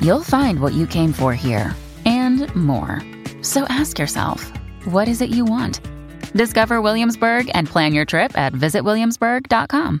you'll find what you came for here and more. So ask yourself, what is it you want? Discover Williamsburg and plan your trip at visitwilliamsburg.com.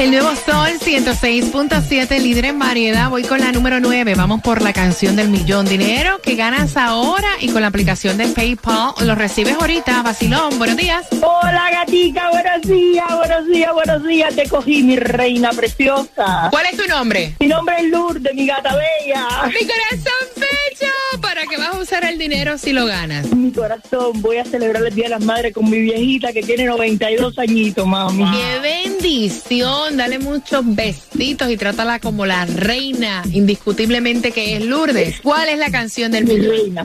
El nuevo Sol 106.7, líder en variedad. Voy con la número 9. Vamos por la canción del millón. Dinero que ganas ahora y con la aplicación de PayPal lo recibes ahorita. Vacilón, buenos días. Hola gatica, buenos días, buenos días, buenos días. Te cogí, mi reina preciosa. ¿Cuál es tu nombre? Mi nombre es Lourdes, mi gata bella. Mi corazón usar el dinero si lo ganas? Mi corazón, voy a celebrar el Día de las Madres con mi viejita que tiene 92 añitos, mami. ¡Qué bendición! Dale muchos besitos y trátala como la reina, indiscutiblemente que es Lourdes. ¿Cuál es la canción del Mi millón? reina.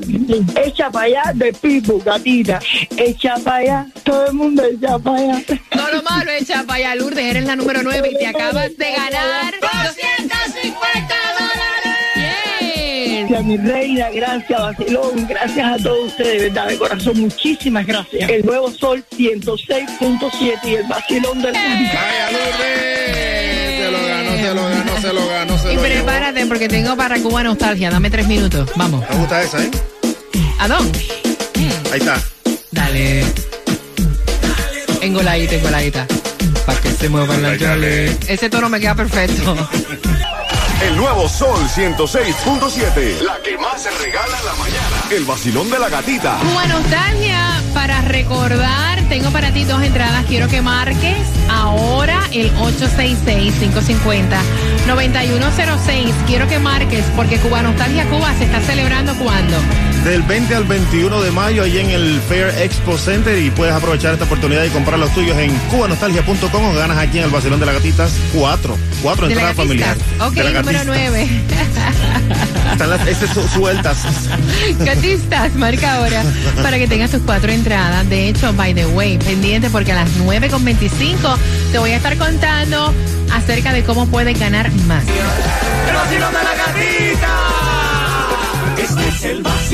Echa para allá de Pipo, gatita. Echa para allá, todo el mundo echa para allá. No lo malo, echa para allá, Lourdes. Eres la número 9 y te acabas de ganar 250 dólares. Gracias, mi reina, gracias, Barcelona, gracias a todos ustedes, de verdad, de corazón, muchísimas gracias. El nuevo Sol 106.7 y el vacilón del ¡Vaya Lourdes! Se lo ganó, se lo ganó, se lo ganó, se Y lo llevó. prepárate porque tengo para Cuba nostalgia. Dame tres minutos. Vamos. Me gusta esa, ¿eh? Adón. Ahí está. Dale. Engoladita, engoladita. Para que se muevan las. Ese tono me queda perfecto. El nuevo Sol 106.7. La que más se regala en la mañana. El vacilón de la gatita. Cuba Nostalgia, para recordar, tengo para ti dos entradas. Quiero que marques ahora el 866-550-9106. Quiero que marques porque Cuba Nostalgia Cuba se está celebrando cuando. Del 20 al 21 de mayo, allí en el Fair Expo Center, y puedes aprovechar esta oportunidad y comprar los tuyos en cubanostalgia.com o ganas aquí en el Vacilón de las Gatitas cuatro. Cuatro entradas familiares. Ok, De la número gatista. 9. Están las esas su- sueltas. Gatistas, marca ahora para que tengas tus cuatro entradas. De hecho, by the way, pendiente porque a las 9.25 te voy a estar contando acerca de cómo puedes ganar más. El vacilón de la gatita. Este es el vacilón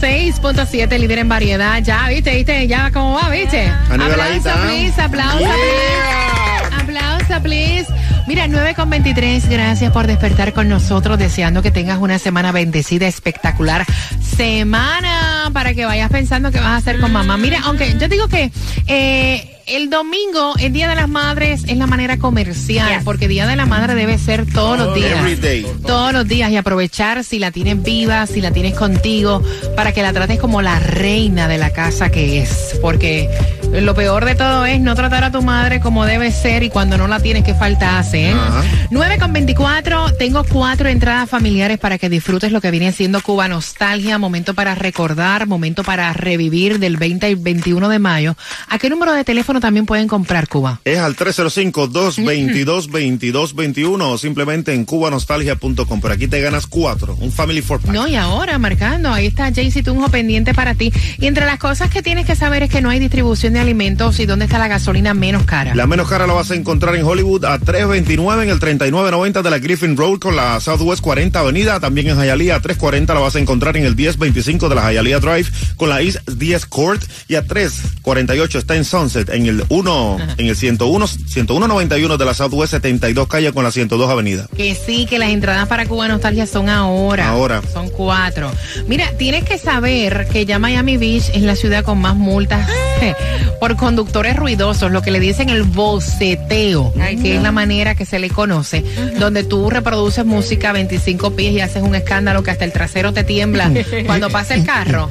106.7, líder en variedad. Ya, viste, viste, ya cómo va, viste. A Aplauso, please, aplauso, Yeah. please. Aplauso, please. Mira, 9 con 23, gracias por despertar con nosotros, deseando que tengas una semana bendecida, espectacular semana, para que vayas pensando qué vas a hacer con mamá. Mira, aunque yo digo que eh, el domingo, el Día de las Madres, es la manera comercial, porque Día de la Madre debe ser todos los días. Every day. Todos los días y aprovechar si la tienes viva, si la tienes contigo, para que la trates como la reina de la casa que es. Porque lo peor de todo es no tratar a tu madre como debe ser y cuando no la tienes, ¿qué falta hace? eh? Ajá. 9 con 24, tengo cuatro entradas familiares para que disfrutes lo que viene siendo Cuba Nostalgia, momento para recordar, momento para revivir del 20 al 21 de mayo. ¿A qué número de teléfono también pueden comprar Cuba? Es al 305-222-2221 o simplemente en cubanostalgia.com. Pero aquí te ganas cuatro. Un Family Four Pack. No, y ahora marcando, ahí está Jaycee Tunjo pendiente para ti. Y entre las cosas que tienes que saber es que no hay distribución de de alimentos y dónde está la gasolina menos cara. La menos cara la vas a encontrar en Hollywood a 329 en el 3990 de la Griffin Road con la Southwest 40 Avenida. También en Hialeah a 340 la vas a encontrar en el 1025 de la Hialeah Drive con la East 10 Court y a 348 está en Sunset en el 1 en el 101 10191 de la Southwest 72 calle con la 102 Avenida. Que sí, que las entradas para Cuba Nostalgia son ahora. Ahora. Son cuatro. Mira, tienes que saber que ya Miami Beach es la ciudad con más multas eh, por conductores ruidosos, lo que le dicen el boceteo, que es la manera que se le conoce, donde tú reproduces música a 25 pies y haces un escándalo que hasta el trasero te tiembla cuando pasa el carro.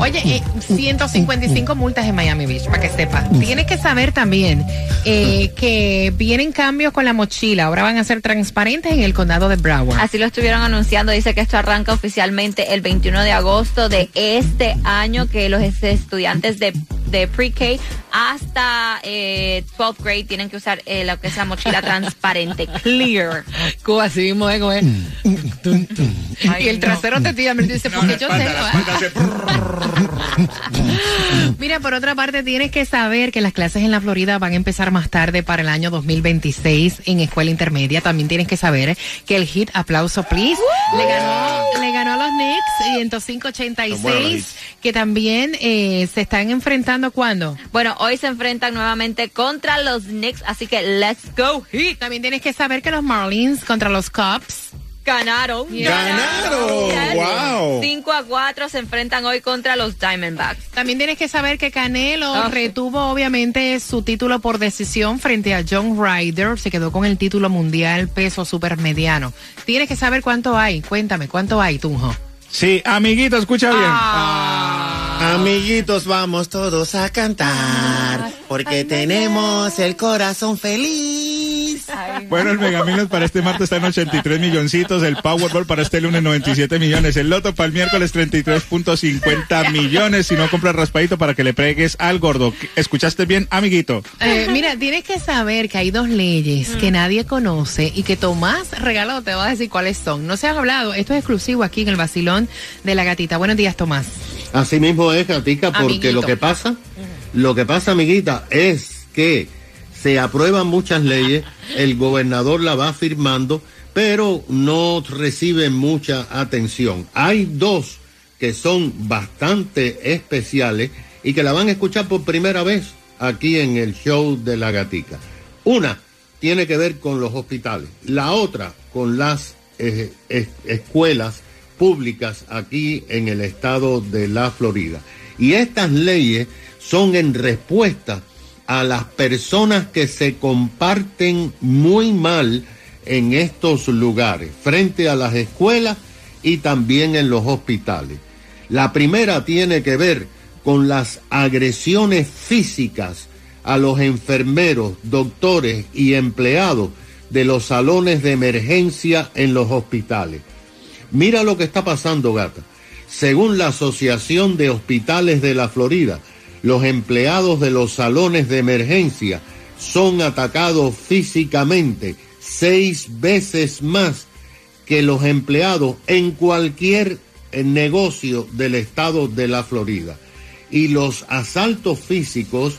Oye, eh, 155 multas en Miami Beach, para que sepas. Tienes que saber también eh, que vienen cambios con la mochila. Ahora van a ser transparentes en el condado de Broward. Así lo estuvieron anunciando. Dice que esto arranca oficialmente el 21 de agosto de este año, que los estudiantes de, de pre-K hasta eh, 12th grade tienen que usar eh, lo que es la mochila transparente, clear. Como así mismo, ¿eh? Y el trasero te tira, me dice, porque yo sé. Mira, por otra parte, tienes que saber que las clases en la Florida van a empezar más tarde para el año 2026 en escuela intermedia. También tienes que saber que el hit Aplauso Please le ganó, le ganó a los Knicks 105-86, que también eh, se están enfrentando cuando. Bueno, hoy se enfrentan nuevamente contra los Knicks, así que let's go Heat. También tienes que saber que los Marlins contra los Cubs Ganaron. ¡Ganaron! ¡Wow! 5 a 4 se enfrentan hoy contra los Diamondbacks. También tienes que saber que Canelo Ah, sí. retuvo obviamente su título por decisión frente a John Ryder. Se quedó con el título mundial peso supermediano. Tienes que saber cuánto hay. Cuéntame, ¿cuánto hay, Tunjo? Sí, amiguito, escucha bien. Ah. Amiguitos, vamos todos a cantar porque tenemos el corazón feliz. Bueno, el Megamilos para este martes está en 83 milloncitos, el Powerball para este lunes 97 millones, el Loto para el miércoles 33.50 millones. Si no compras raspadito para que le pregues al gordo. ¿Escuchaste bien, amiguito? Eh, mira, tienes que saber que hay dos leyes que nadie conoce y que Tomás Regalado te va a decir cuáles son. No se han hablado, esto es exclusivo aquí en el Basilón de la Gatita. Buenos días, Tomás. Así mismo es, Gatica, porque Amiguito. lo que pasa, lo que pasa, amiguita, es que se aprueban muchas leyes, el gobernador la va firmando, pero no reciben mucha atención. Hay dos que son bastante especiales y que la van a escuchar por primera vez aquí en el show de la gatica. Una tiene que ver con los hospitales, la otra con las eh, es- escuelas públicas aquí en el estado de la Florida. Y estas leyes son en respuesta a las personas que se comparten muy mal en estos lugares, frente a las escuelas y también en los hospitales. La primera tiene que ver con las agresiones físicas a los enfermeros, doctores y empleados de los salones de emergencia en los hospitales. Mira lo que está pasando, gata. Según la Asociación de Hospitales de la Florida, los empleados de los salones de emergencia son atacados físicamente seis veces más que los empleados en cualquier eh, negocio del estado de la Florida. Y los asaltos físicos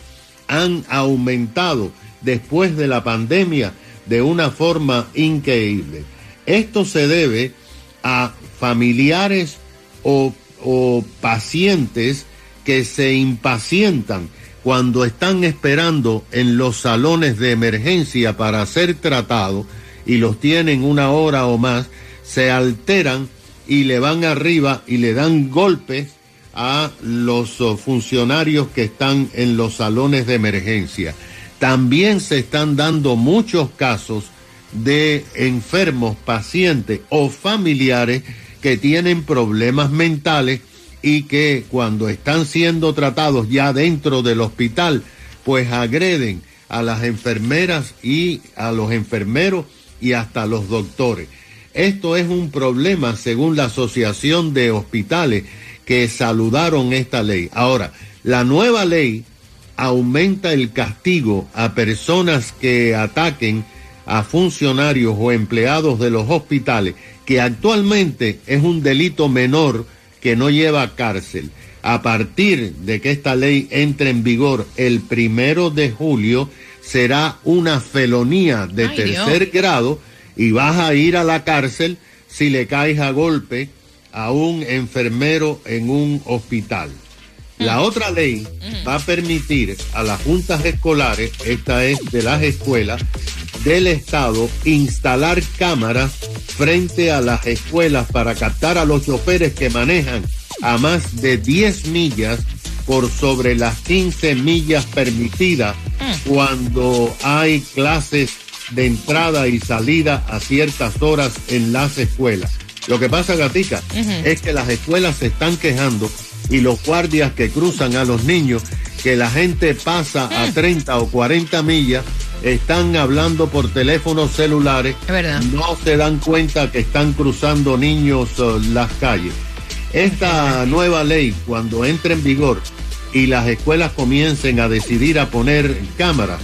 han aumentado después de la pandemia de una forma increíble. Esto se debe a familiares o, o pacientes que se impacientan cuando están esperando en los salones de emergencia para ser tratados y los tienen una hora o más, se alteran y le van arriba y le dan golpes a los funcionarios que están en los salones de emergencia. También se están dando muchos casos de enfermos, pacientes o familiares que tienen problemas mentales y que cuando están siendo tratados ya dentro del hospital, pues agreden a las enfermeras y a los enfermeros y hasta a los doctores. Esto es un problema según la Asociación de Hospitales que saludaron esta ley. Ahora, la nueva ley aumenta el castigo a personas que ataquen a funcionarios o empleados de los hospitales, que actualmente es un delito menor que no lleva a cárcel. a partir de que esta ley entre en vigor el primero de julio, será una felonía de Ay, tercer grado y vas a ir a la cárcel si le caes a golpe a un enfermero en un hospital. La otra ley va a permitir a las juntas escolares, esta es de las escuelas del Estado, instalar cámaras frente a las escuelas para captar a los choferes que manejan a más de 10 millas por sobre las 15 millas permitidas cuando hay clases de entrada y salida a ciertas horas en las escuelas. Lo que pasa, Gatica, es que las escuelas se están quejando y los guardias que cruzan a los niños, que la gente pasa a 30 o 40 millas, están hablando por teléfonos celulares, Es verdad. no se dan cuenta que están cruzando niños eh, las calles. Esta nueva ley, cuando entre en vigor y las escuelas comiencen a decidir a poner cámaras,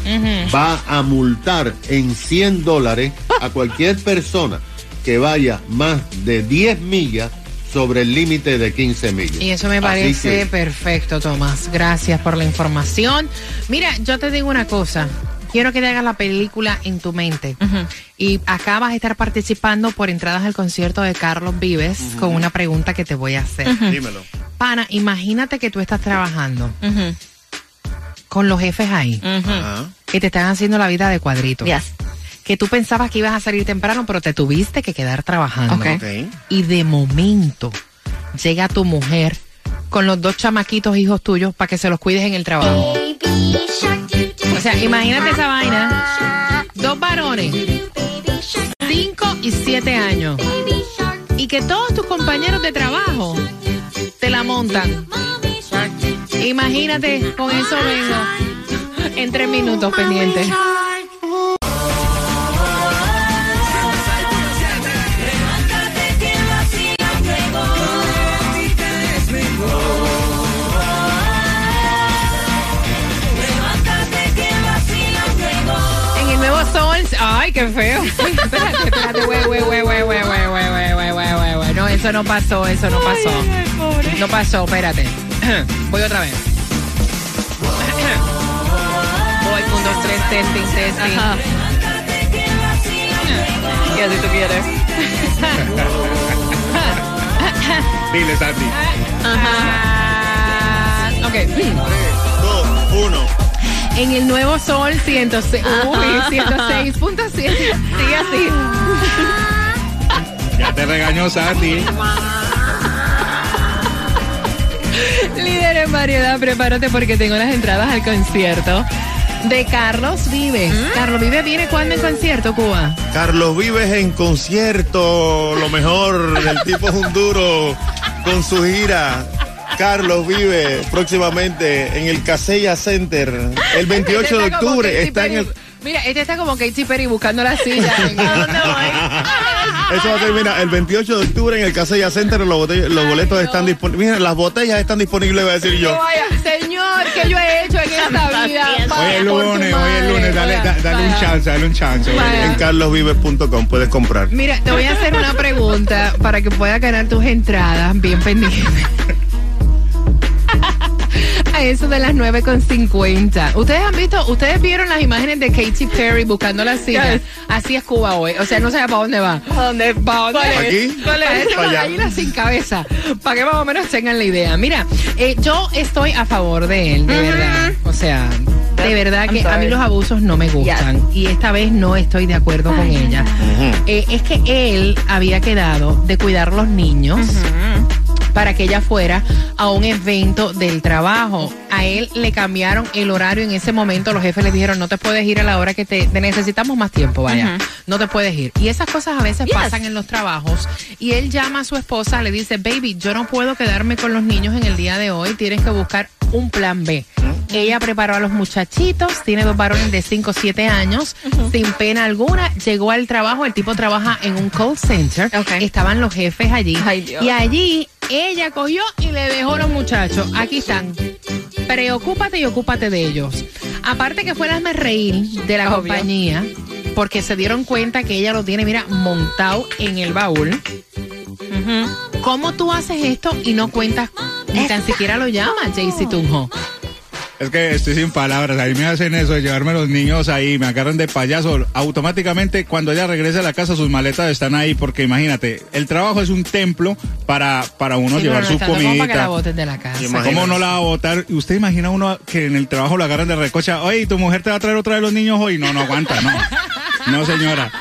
va a multar en 100 dólares a cualquier persona que vaya más de 10 millas sobre el límite de 15 millas. Y eso me parece que- perfecto, Tomás. Gracias por la información. Mira, yo te digo una cosa. Quiero que te hagas la película en tu mente. Y acá vas a estar participando por entradas al concierto de Carlos Vives con una pregunta que te voy a hacer. Dímelo. Pana, imagínate que tú estás trabajando con los jefes ahí, Ajá. que te están haciendo la vida de cuadrito. Yes. Que tú pensabas que ibas a salir temprano, pero te tuviste que quedar trabajando. Y de momento llega tu mujer con los dos chamaquitos hijos tuyos para que se los cuides en el trabajo. O sea, imagínate esa vaina. Dos varones, cinco y siete años. Y que todos tus compañeros de trabajo te la montan. Imagínate, con eso vengo. En tres minutos pendientes. Ay, qué feo. Espérate, espérate, güey, güey, güey, güey, güey, güey, güey, güey, güey, güey, güey, güey. No, eso no pasó, eso no pasó. No pasó, espérate. Voy otra vez. Voy, un, dos, tres, testing, testing. Ajá. Y así tú quieres. Dile, Sandy. Ajá. Ok. Dos, uno. En el nuevo Sol 106. Uy, 106.7. Sigue así. Ya te regañó Sandy. Líder en variedad, prepárate porque tengo las entradas al concierto de Carlos Vives. Carlos Vives viene cuando en concierto, Cuba. Carlos Vives en concierto, lo mejor, el tipo es un duro con su gira. Carlos vive próximamente en el Casella Center el 28 de Este como octubre. Está en el, Mira, este está como Katy Perry buscando la silla. eso va a terminar el 28 de octubre en el Casella Center. Los, los boletos están disponibles. Mira, las botellas están disponibles, voy a decir yo. No vaya, Señor, ¿qué yo he hecho en esta vida? Hoy es lunes, hoy es lunes. Dale, Vaya, da- dale un chance, dale un chance. Vaya. En carlosvives.com puedes comprar. Mira, te voy a hacer una pregunta para que puedas ganar tus entradas bien pendientes. A eso de las 9.50. Ustedes han visto, ustedes vieron las imágenes de Katy Perry buscando la silla. Yes. Así es Cuba hoy. O sea, no sé para dónde va. ¿A dónde? ¿Para dónde ¿Para aquí? Para allá. gallina sin cabeza. Para que más o menos tengan la idea. Mira, eh, yo estoy a favor de él, de verdad. O sea, de verdad que a mí los abusos no me gustan. Y esta vez no estoy de acuerdo con ella. Eh, es que él había quedado de cuidar los niños para que ella fuera a un evento del trabajo. A él le cambiaron el horario en ese momento. Los jefes le dijeron, no te puedes ir a la hora que te, te necesitamos más tiempo, vaya. No te puedes ir. Y esas cosas a veces Yes. pasan en los trabajos. Y él llama a su esposa, le dice, baby, yo no puedo quedarme con los niños en el día de hoy. Tienes que buscar un plan B. Ella preparó a los muchachitos, tiene dos varones de 5 o 7 años, sin pena alguna, llegó al trabajo, el tipo trabaja en un call center, estaban los jefes allí, Ay, Dios. y allí ella cogió y le dejó los muchachos, aquí están, preocúpate y ocúpate de ellos. Aparte que fue el hazme reír de la Obvio. compañía, porque se dieron cuenta que ella lo tiene, mira, montado en el baúl. ¿Cómo tú haces esto y no cuentas Ni tan siquiera lo llama Jaycee Tunjo. Es que estoy sin palabras. Ahí me hacen eso de llevarme a los niños ahí, me agarran de payaso. Automáticamente, cuando ella regrese a la casa, sus maletas están ahí, porque imagínate, el trabajo es un templo para, para uno Sí, llevar no su tampoco para que la comidita. botes de la casa. ¿Cómo no la va a votar? ¿Usted imagina uno que en el trabajo lo agarran de recocha? Oye, ¿tu mujer te va a traer otra de los niños hoy? No, no aguanta, no. No, señora.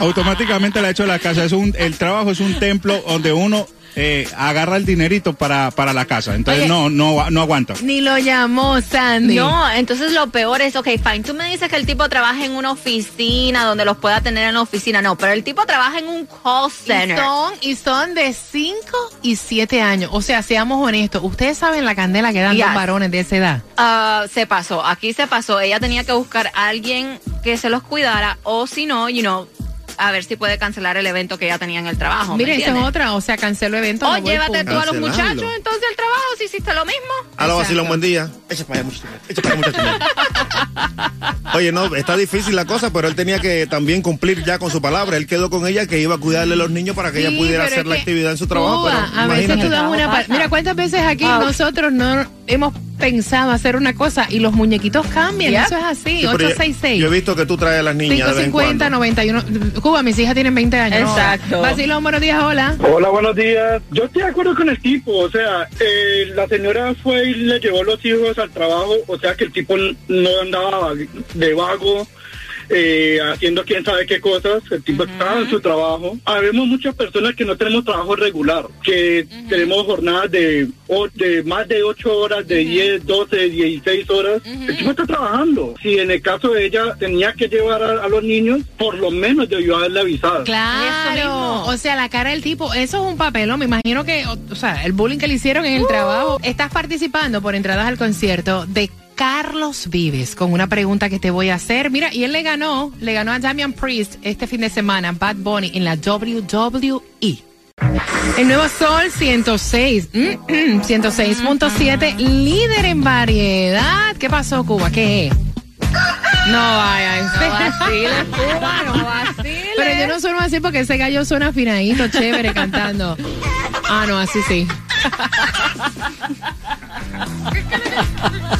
Automáticamente la ha hecho la casa. Es un, el trabajo es un templo donde uno eh, agarra el dinerito para, para la casa. Entonces Oye. no, no, no aguanta. Ni lo llamó Sandy. No, entonces lo peor es, ok, fine, tú me dices que el tipo trabaja en una oficina donde los pueda tener en la oficina, no, pero el tipo trabaja en un call Y center. son, y son de 5 y 7 años. O sea, seamos honestos. Ustedes saben la candela que dan Yes. los varones de esa edad. Ah, se pasó, aquí se pasó. Ella tenía que buscar a alguien que se los cuidara o si no, you know, a ver si puede cancelar el evento que ella tenía en el trabajo. ¿me Miren, esa es otra. O sea, canceló evento. O no llévate tú a los muchachos entonces el trabajo si hiciste lo mismo. A la vacilón, buen día. Echa para allá, muchacho. Echa para allá, muchacho. Oye, no, está difícil la cosa, pero él tenía que también cumplir ya con su palabra. Él quedó con ella que iba a cuidarle a los niños para que Sí, ella pudiera hacer la actividad en su trabajo. Cuba, pero a veces tú das una... Mira, ¿cuántas veces aquí nosotros no hemos pensado hacer una cosa y los muñequitos cambian? Eso es así. Sí, pero yo- 866. Yo he visto que tú traes a las niñas de vez en 550 cuando. 91 Cuba, mis hijas tienen 20 años. Exacto. Vacilón, buenos días, hola. Hola, buenos días. Yo estoy de acuerdo con el tipo, o sea, eh, la señora fue y le llevó los hijos al trabajo, o sea que el tipo no andaba de vago. Eh, haciendo quién sabe qué cosas, el tipo estaba en su trabajo. Habemos muchas personas que no tenemos trabajo regular, que tenemos jornadas de, o- de más de 8 horas, de 10, 12, 16 horas. El tipo está trabajando. Si en el caso de ella tenía que llevar a, a los niños, por lo menos debió haberle avisado. Claro, o sea, la cara del tipo, eso es un papelón, me imagino que, o, o sea, el bullying que le hicieron en el trabajo. Estás participando por entradas al concierto de Carlos Vives con una pregunta que te voy a hacer. Mira, y él le ganó, le ganó a Damian Priest este fin de semana, Bad Bunny, en la WWE. El nuevo Sol 106, mm, mm, 106.7, líder en variedad. ¿Qué pasó, Cuba? ¿Qué es? No vaya, No vaciles, Cuba, no vaciles. Pero yo no sueno así porque ese gallo suena afinadito, chévere, cantando. Ah, no, así sí.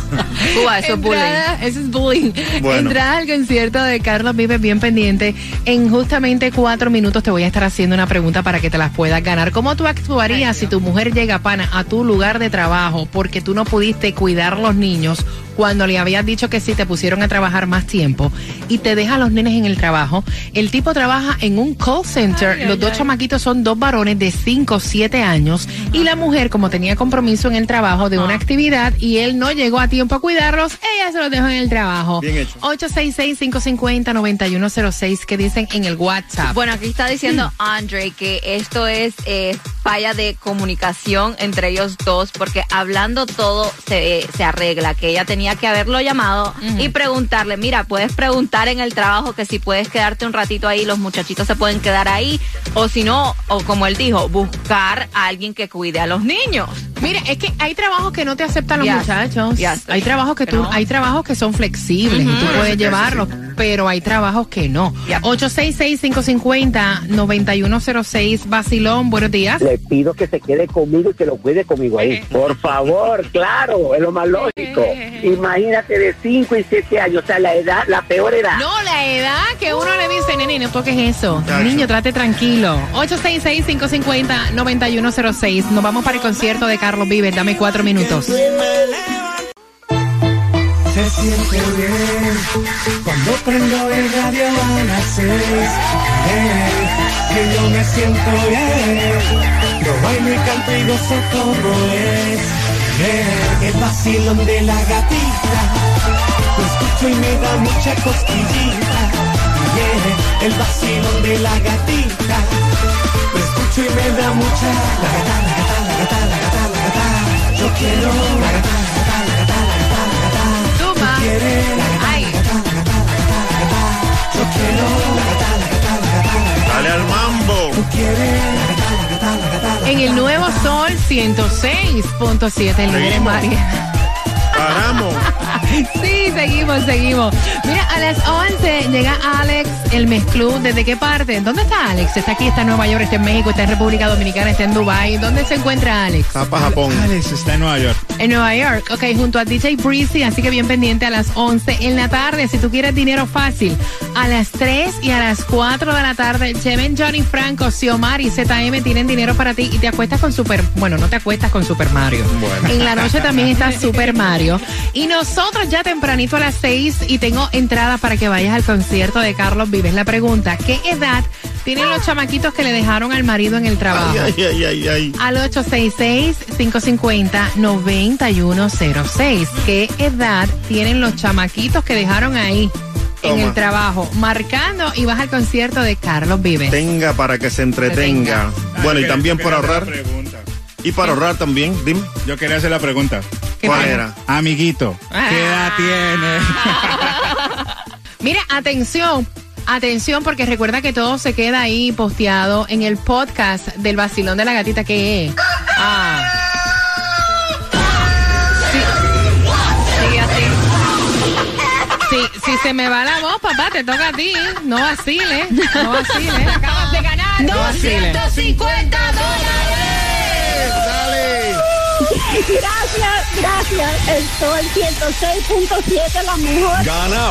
Cuba, eso es bullying. Eso es bullying. Bueno. Entrada al concierto de Carlos Vives bien pendiente. En justamente cuatro minutos te voy a estar haciendo una pregunta para que te las puedas ganar. ¿Cómo tú actuarías si tu mujer llega, pana, a tu lugar de trabajo porque tú no pudiste cuidar los niños cuando le habías dicho que sí te pusieron a trabajar más tiempo y te deja a los nenes en el trabajo? El tipo trabaja en un call center. los dos chamaquitos son dos varones de 5 o 7 años y la mujer, como tenía compromiso en el trabajo de una actividad y él no llegó a tiempo a cuidarlos, ella se los dejó en el trabajo. Bien hecho. 866-550-9106 que dicen en el WhatsApp. Bueno, aquí está diciendo Andre que esto es eh, falla de comunicación entre ellos dos, porque hablando todo se, se arregla, que ella tenía que haberlo llamado y preguntarle, mira, puedes preguntar en el trabajo que si puedes quedarte un ratito ahí, los muchachitos se pueden quedar ahí, o si no, o como él dijo, buscar a alguien que cuide a los niños. Mira, es que hay trabajos que no te aceptan los Yes. muchachos. Yes. Hay trabajos que Que tú, no. hay trabajos que son flexibles y tú puedes llevarlos, pero hay trabajos que no. Yep. 866-550-9106, Basilón, buenos días. Le pido que se quede conmigo y que lo cuide conmigo ahí. Por favor, claro, es lo más lógico. Imagínate de 5 y 7 años, o sea, la edad, la peor edad. No, la edad que uno le dice, nene, no toques eso. Niño, trate tranquilo. 866-550-9106. Nos vamos para el concierto de Carlos Vives. Dame cuatro minutos. Se siente bien cuando prendo el radio a las seis. Que yo me siento bien. Yo bailo y canto y gozo como es. El vacilón de la gatita. Lo escucho y me da mucha cosquillita. Yeah, el vacilón de la gatita. Lo escucho y me da mucha. La gata, la gata, la gata, la gata, la gata. Yo quiero la gata, Tú quieres En el nuevo Sol 106.7, el líder en Seguimos. variedad. Paramos. Sí, seguimos, seguimos. Mira, a las 11 llega Alex, el mezclú. ¿Desde qué parte? ¿Dónde está Alex? Está aquí, está en Nueva York, está en México, está en República Dominicana, está en Dubai. ¿Dónde se encuentra Alex? Está para Japón. Alex está en Nueva York. En Nueva York, ok, junto a DJ Breezy, así que bien pendiente a las 11 en la tarde. Si tú quieres dinero fácil, a las 3 y a las 4 de la tarde, Chemen, Johnny Franco, Xiomar y ZM tienen dinero para ti y te acuestas con Super, bueno, no te acuestas con Super Mario. Bueno. En la noche también está Super Mario. Y nosotros ya tempranito a las 6 y tengo entradas para que vayas al concierto de Carlos Vives. La pregunta, ¿qué edad tienen los chamaquitos que le dejaron al marido en el trabajo? Ay, ay, ay, ay, ay. Al 866-550-9106. ¿Qué edad tienen los chamaquitos que dejaron ahí en Toma. el trabajo? Marcando y vas al concierto de Carlos Vives. Tenga para que se entretenga. Bueno, y también por ahorrar. Y para ahorrar también, dime. Yo quería hacer la pregunta. ¿Qué ¿Cuál era? Amiguito, Ah. ¿qué edad tiene? Mira, atención. Atención, porque recuerda que todo se queda ahí posteado en el podcast del vacilón de la gatita que es. Ah. Si se me va la voz, papá, te toca a ti. No vaciles. No vaciles. Acabas de ganar 250 dólares. Gracias, gracias. El Sol 106.7, la mejor. Gana